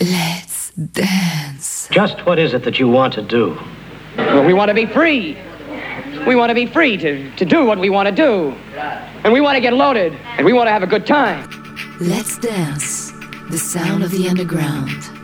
Let's dance. Just what is it that you want to do? Well, we want to be free. We want to be free to, to do what we want to do. And we want to get loaded. And we want to have a good time. Let's dance. The sound of the underground.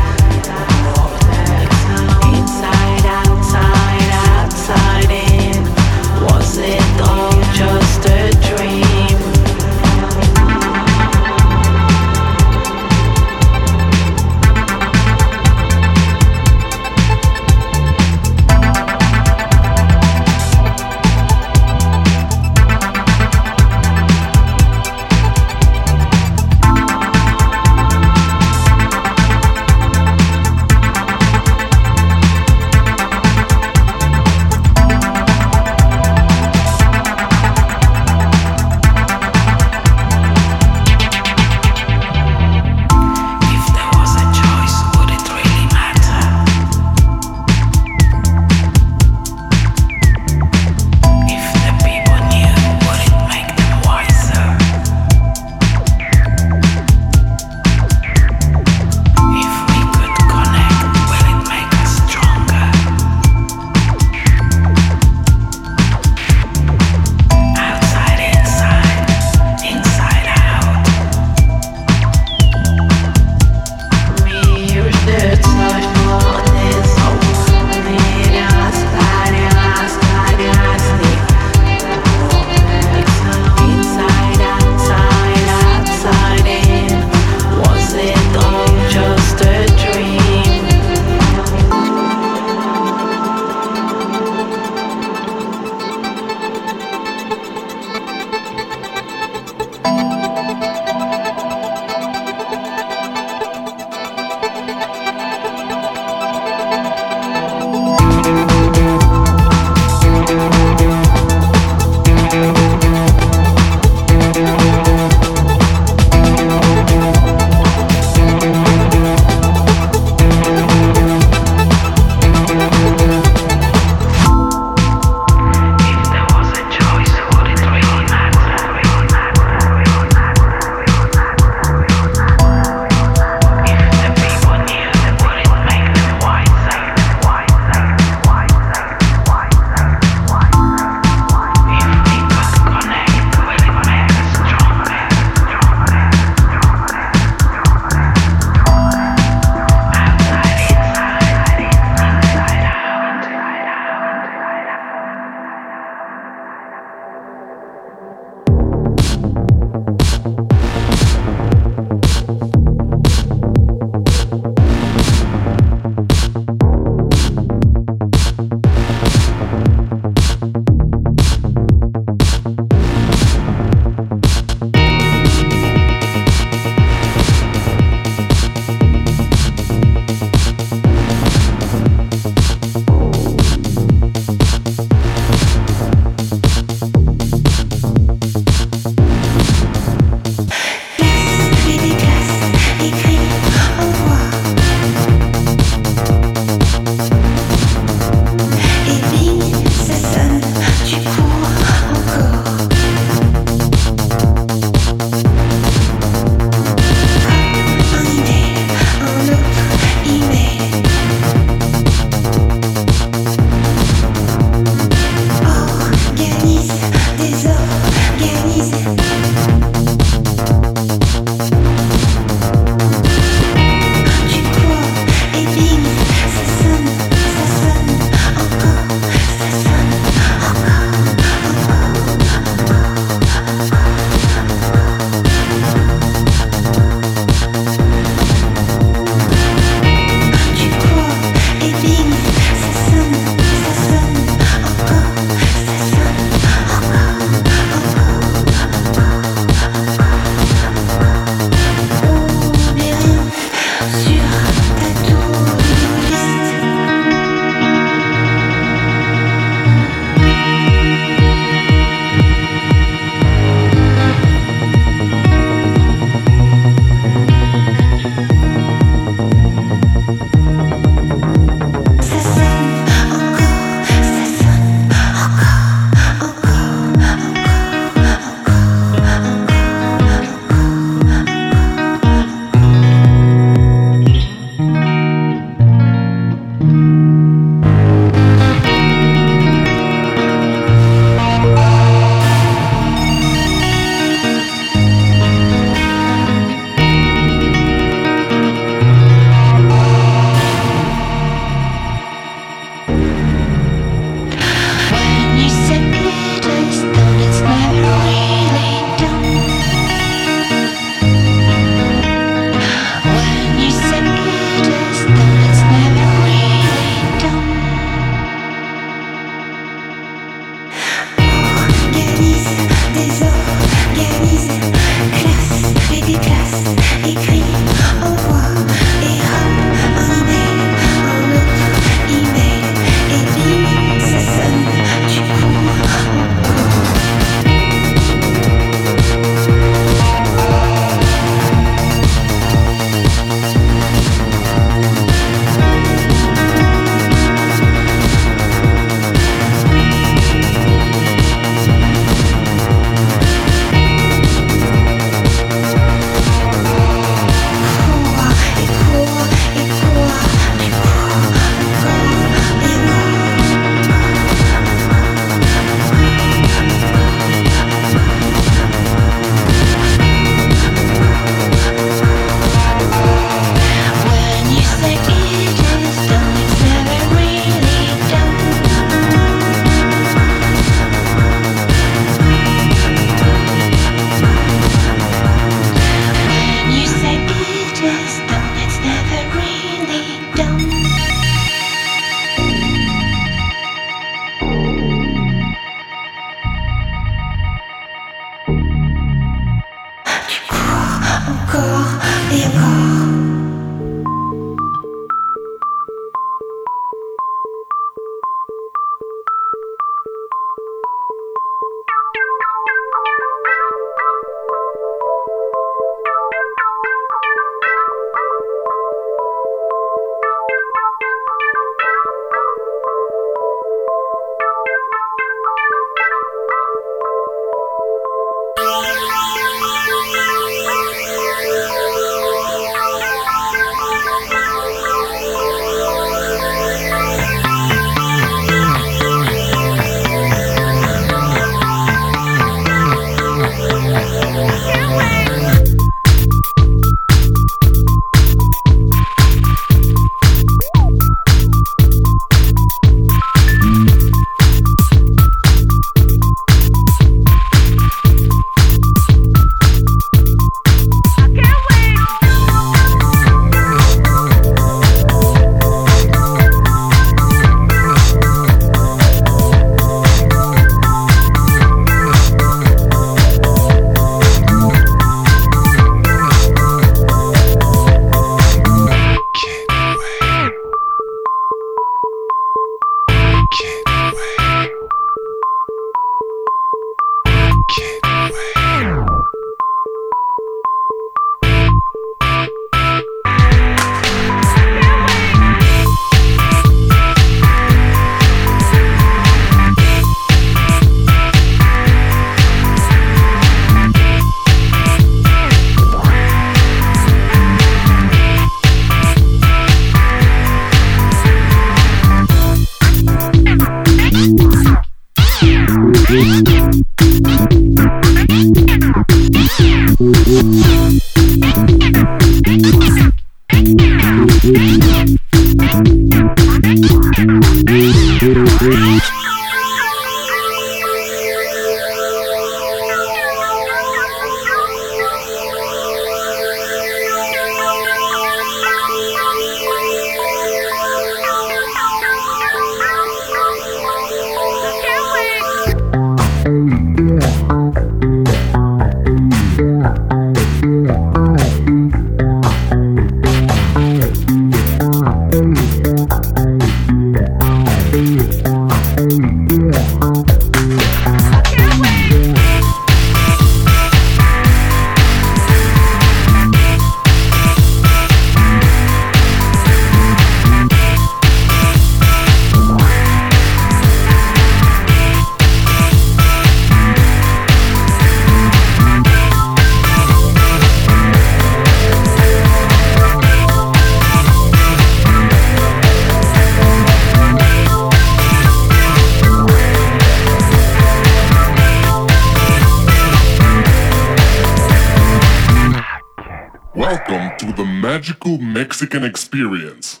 Mexican experience.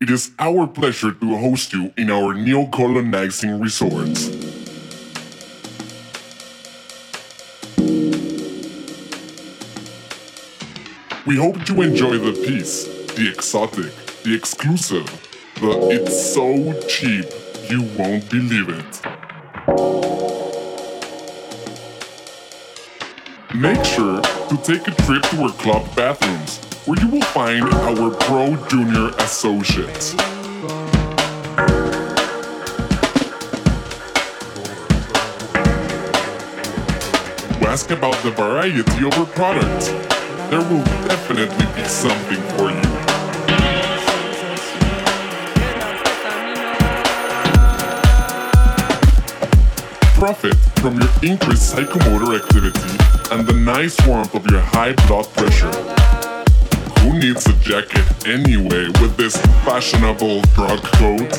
It is our pleasure to host you in our neo-colonizing resorts. We hope you enjoy the peace, the exotic, the exclusive, the it's so cheap you won't believe it. Make sure to take a trip to our club bathrooms where you will find our Pro Junior Associates. Ask about the variety of our products, there will definitely be something for you. Profit from your increased psychomotor activity and the nice warmth of your high blood pressure. Who needs a jacket anyway with this fashionable drug coat?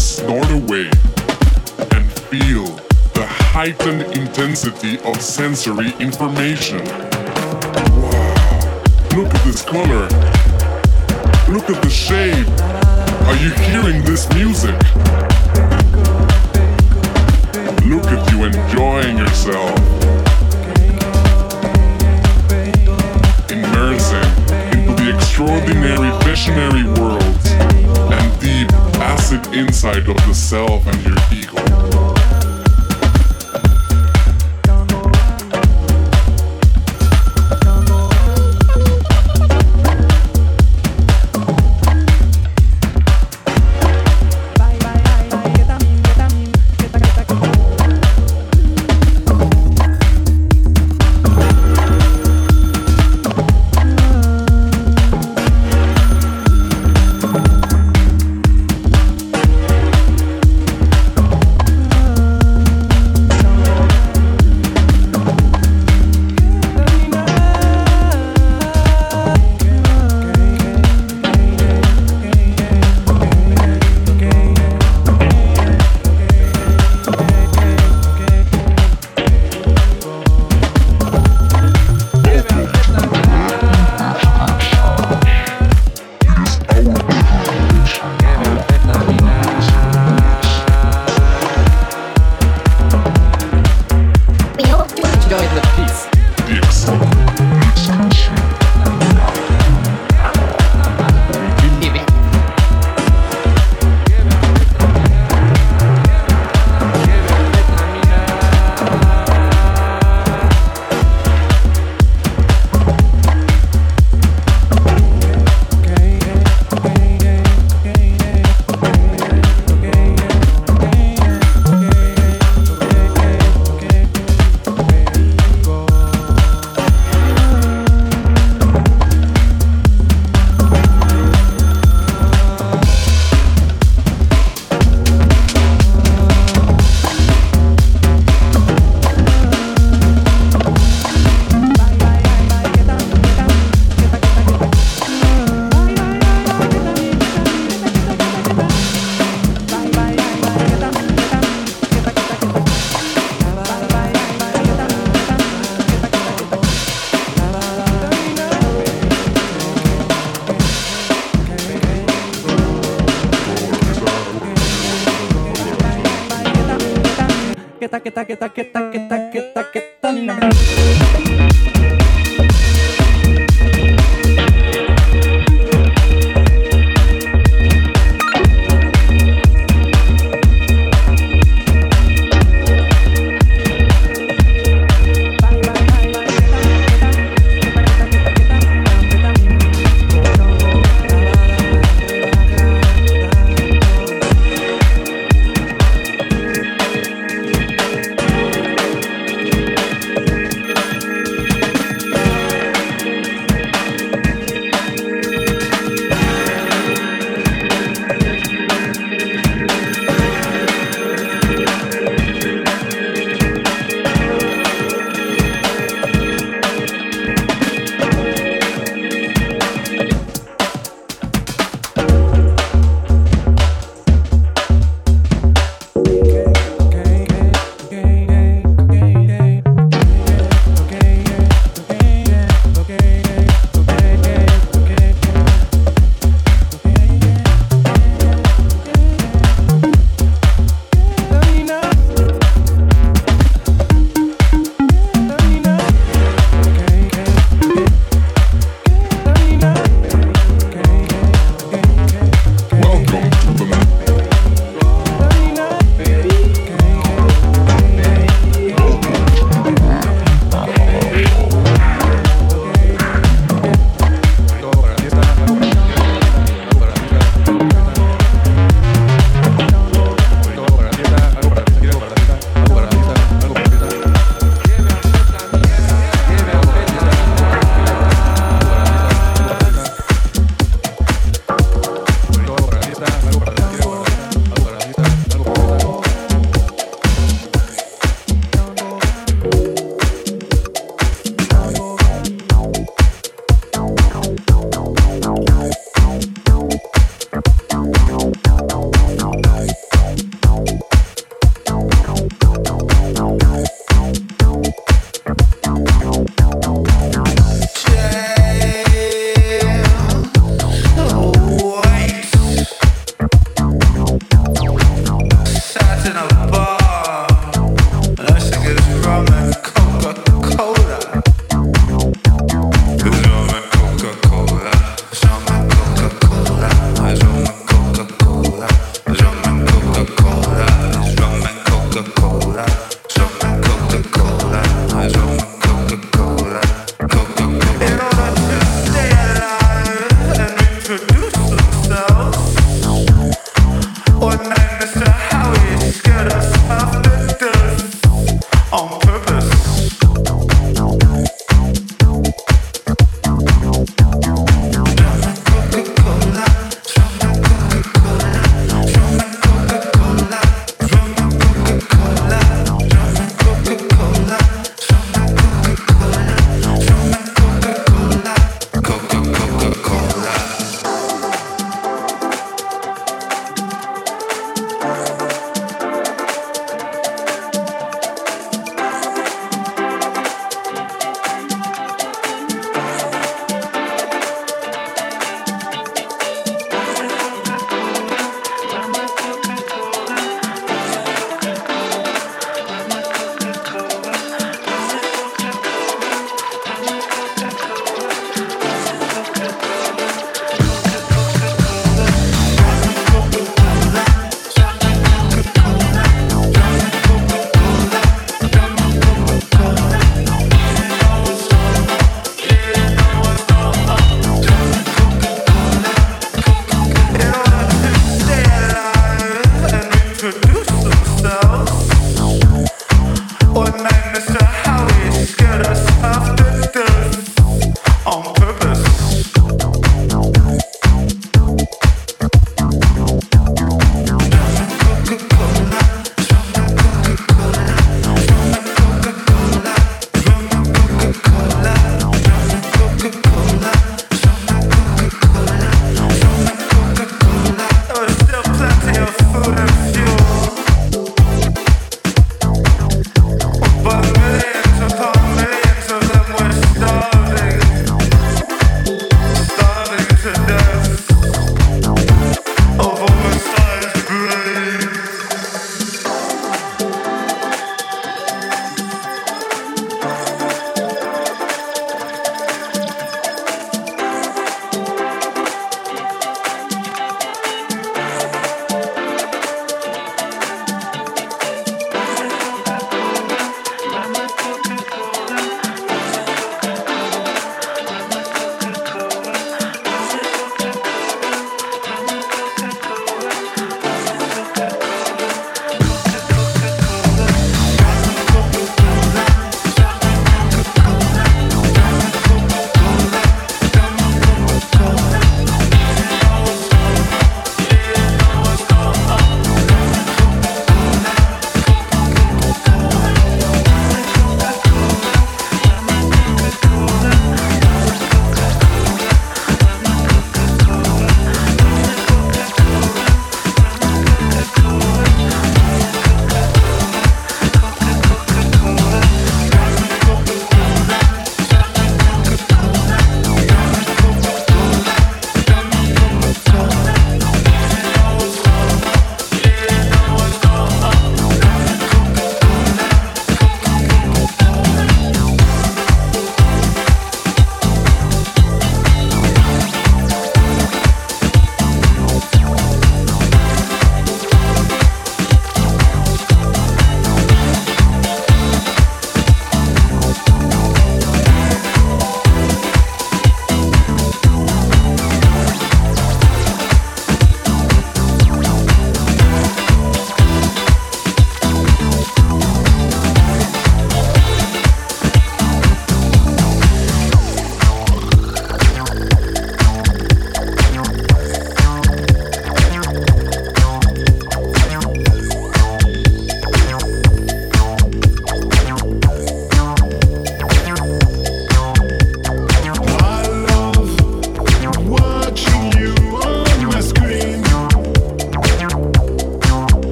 Snort away and feel the heightened intensity of sensory information. Wow, look at this color. Look at the shade. Are you hearing this music? Look at you enjoying yourself. Extraordinary visionary worlds and deep acid insight of the self and your ego. けたけたけたけ